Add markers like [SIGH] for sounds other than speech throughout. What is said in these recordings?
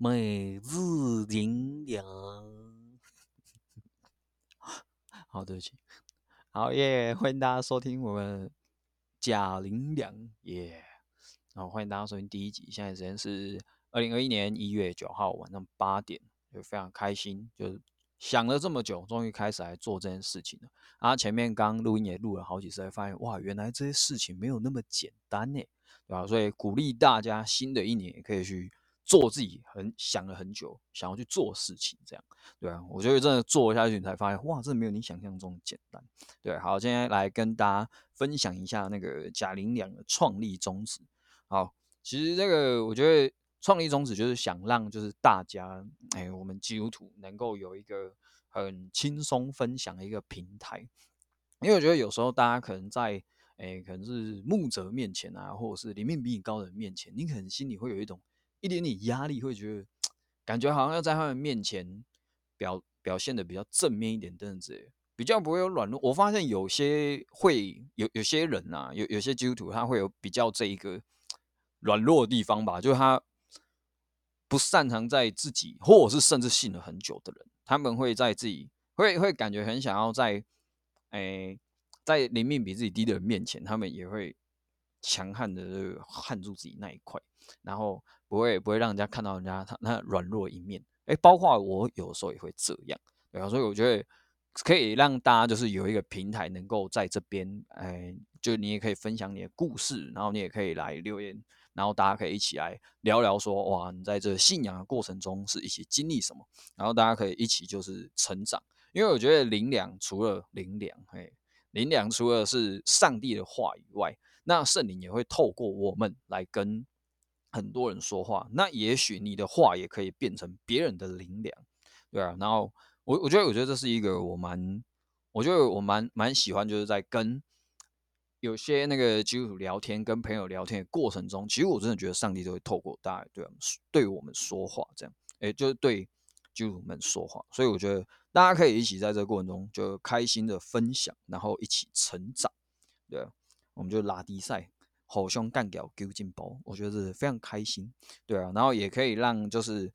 每日灵粮。[LAUGHS] 好，对不起。好耶，欢迎大家收听我们假灵粮耶。然后，欢迎大家收听第一集。现在时间是二零二一年一月九号晚上八点，就非常开心，就是想了这么久，终于开始来做这件事情了。啊，前面刚录音也录了好几次，才发现哇，原来这些事情没有那么简单呢，对吧？所以鼓励大家，新的一年也可以去。做自己很想了很久，想要去做事情，这样对啊，我觉得真的做下去，你才发现哇，真的没有你想象中简单。对，好，今天来跟大家分享一下那个贾玲两的创立宗旨。好，其实这个我觉得创立宗旨就是想让就是大家，哎，我们基督徒能够有一个很轻松分享的一个平台。因为我觉得有时候大家可能在哎，可能是牧者面前啊，或者是里面比你高的人面前，你可能心里会有一种。一点点压力，会觉得感觉好像要在他们面前表表现的比较正面一点，这样子比较不会有软弱。我发现有些会有有些人呐，有有些基督徒他会有比较这一个软弱的地方吧，就是他不擅长在自己，或者是甚至信了很久的人，他们会在自己会会感觉很想要在诶在灵命比自己低的人面前，他们也会强悍的撼住自己那一块，然后。不会不会让人家看到人家他那软弱一面，哎，包括我有时候也会这样，对啊，所以我觉得可以让大家就是有一个平台，能够在这边，哎，就你也可以分享你的故事，然后你也可以来留言，然后大家可以一起来聊聊说，哇，你在这信仰的过程中是一起经历什么，然后大家可以一起就是成长，因为我觉得灵粮除了灵粮，嘿，灵粮除了是上帝的话以外，那圣灵也会透过我们来跟。很多人说话，那也许你的话也可以变成别人的灵粮，对啊。然后我我觉得，我觉得这是一个我蛮，我觉得我蛮蛮喜欢，就是在跟有些那个基督徒聊天、跟朋友聊天的过程中，其实我真的觉得上帝都会透过大家对我们对我们说话，这样，哎，就是对基督徒们说话。所以我觉得大家可以一起在这个过程中就开心的分享，然后一起成长，对啊，我们就拉低赛。好凶干掉丢进包，我觉得是非常开心，对啊，然后也可以让就是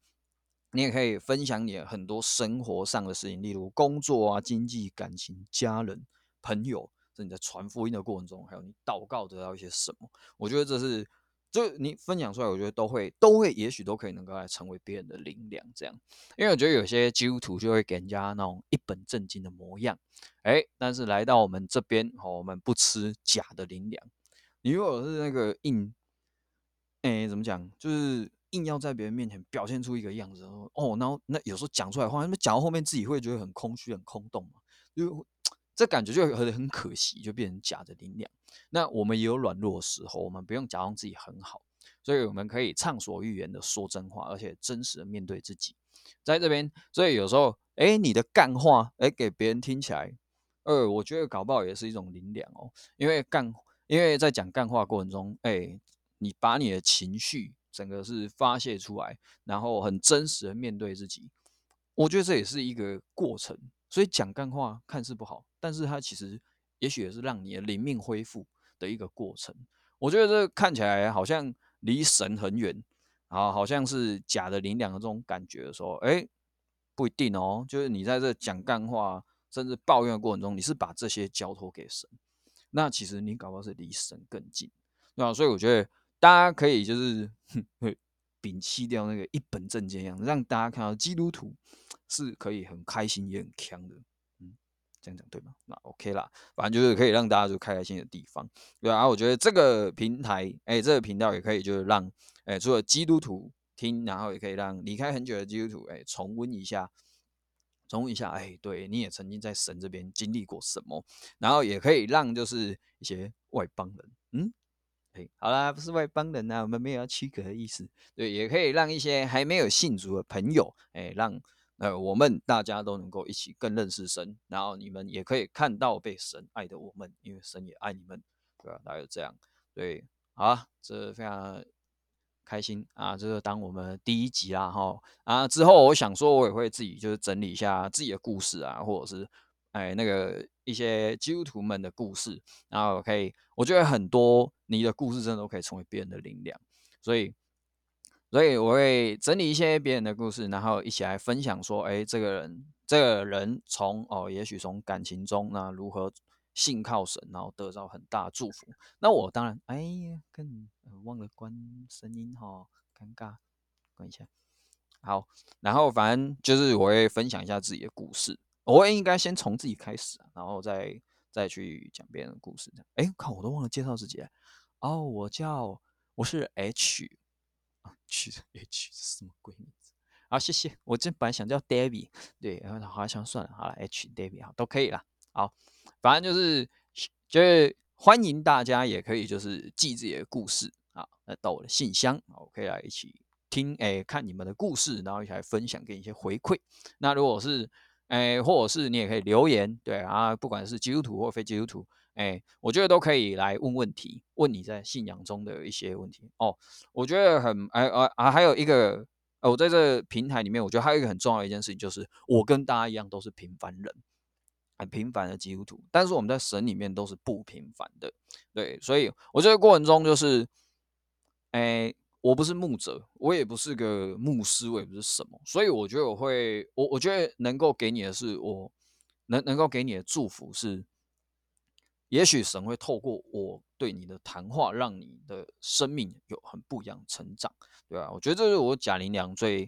你也可以分享你很多生活上的事情，例如工作啊、经济、感情、家人、朋友，是你在传福音的过程中，还有你祷告得到一些什么，我觉得这是就你分享出来，我觉得都会都会，也许都可以能够来成为别人的灵粮，这样，因为我觉得有些基督徒就会给人家那种一本正经的模样，哎，但是来到我们这边，哦，我们不吃假的灵粮。你如果是那个硬，哎，怎么讲？就是硬要在别人面前表现出一个样子，哦，然后那有时候讲出来话，那讲到后面自己会觉得很空虚、很空洞嘛，就这感觉就很很可惜，就变成假的力量。那我们也有软弱的时候，我们不用假装自己很好，所以我们可以畅所欲言的说真话，而且真实的面对自己。在这边，所以有时候，哎，你的干话，哎，给别人听起来，呃，我觉得搞不好也是一种力量哦，因为干。因为在讲干话过程中，哎，你把你的情绪整个是发泄出来，然后很真实的面对自己，我觉得这也是一个过程。所以讲干话看似不好，但是它其实也许也是让你的灵命恢复的一个过程。我觉得这看起来好像离神很远，啊，好像是假的灵粮的这种感觉的时候，哎，不一定哦。就是你在这讲干话甚至抱怨的过程中，你是把这些交托给神。那其实你搞不好是离神更近，对吧？所以我觉得大家可以就是会摒弃掉那个一本正经样子，让大家看到基督徒是可以很开心也很强的，嗯，这样讲对吗？那 OK 啦，反正就是可以让大家就开开心的地方，对啊。我觉得这个平台，哎，这个频道也可以就是让，哎，除了基督徒听，然后也可以让离开很久的基督徒，哎，重温一下。重温一下，哎，对，你也曾经在神这边经历过什么？然后也可以让就是一些外邦人，嗯，哎，好啦，不是外邦人呐，我们没有要区隔的意思。对，也可以让一些还没有信主的朋友，哎，让呃我们大家都能够一起更认识神，然后你们也可以看到被神爱的我们，因为神也爱你们，对吧？大概这样，对，好，这非常。开心啊！这个当我们第一集啦，哈啊之后，我想说，我也会自己就是整理一下自己的故事啊，或者是哎那个一些基督徒们的故事，然后可以，我觉得很多你的故事真的都可以成为别人的灵粮，所以所以我会整理一些别人的故事，然后一起来分享说，哎，这个人，这个人从哦，也许从感情中那如何信靠神，然后得到很大祝福。那我当然，哎呀，更忘了关声音哈，尴尬，关一下。好，然后反正就是我会分享一下自己的故事，我会应该先从自己开始，然后再再去讲别人的故事。哎，看我都忘了介绍自己。哦，我叫我是 H。H [LAUGHS] H 是什么鬼名字？好，谢谢。我这本来想叫 David，对，然后好像算了，好了，H David 好都可以了。好，反正就是就是欢迎大家也可以就是寄自己的故事啊，来到我的信箱，我可以来一起听，哎，看你们的故事，然后一起来分享，给你一些回馈。那如果是哎，或者是你也可以留言，对啊，不管是基督徒或非基督徒。哎，我觉得都可以来问问题，问你在信仰中的一些问题哦。我觉得很哎啊啊，还有一个，我在这平台里面，我觉得还有一个很重要的一件事情，就是我跟大家一样都是平凡人，很平凡的基督徒，但是我们在神里面都是不平凡的，对。所以我这个过程中就是，哎，我不是牧者，我也不是个牧师，我也不是什么，所以我觉得我会，我我觉得能够给你的是，我能能够给你的祝福是。也许神会透过我对你的谈话，让你的生命有很不一样成长，对吧？我觉得这是我贾玲良最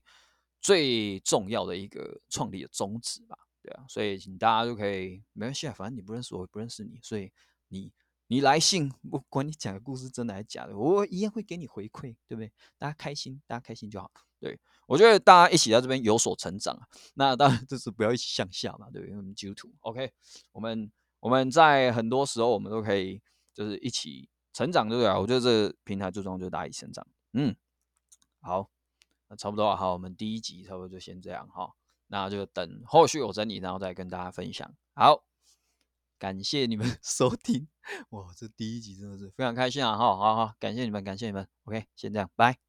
最重要的一个创立的宗旨吧，对啊。所以请大家就可以没关系啊，反正你不认识我，也不认识你，所以你你来信，不管你讲的故事真的还是假的，我一样会给你回馈，对不对？大家开心，大家开心就好。对我觉得大家一起在这边有所成长啊，那当然就是不要一起向下嘛，对不对？我们基督徒，OK，我们。我们在很多时候，我们都可以就是一起成长，对不对？我觉得这平台最重要就是大家一起成长。嗯，好，那差不多好，我们第一集差不多就先这样哈，那就等后续有整理，然后再跟大家分享。好，感谢你们 [LAUGHS] 收听，哇，这第一集真的是非常开心啊！好，好好，感谢你们，感谢你们。OK，先这样，拜。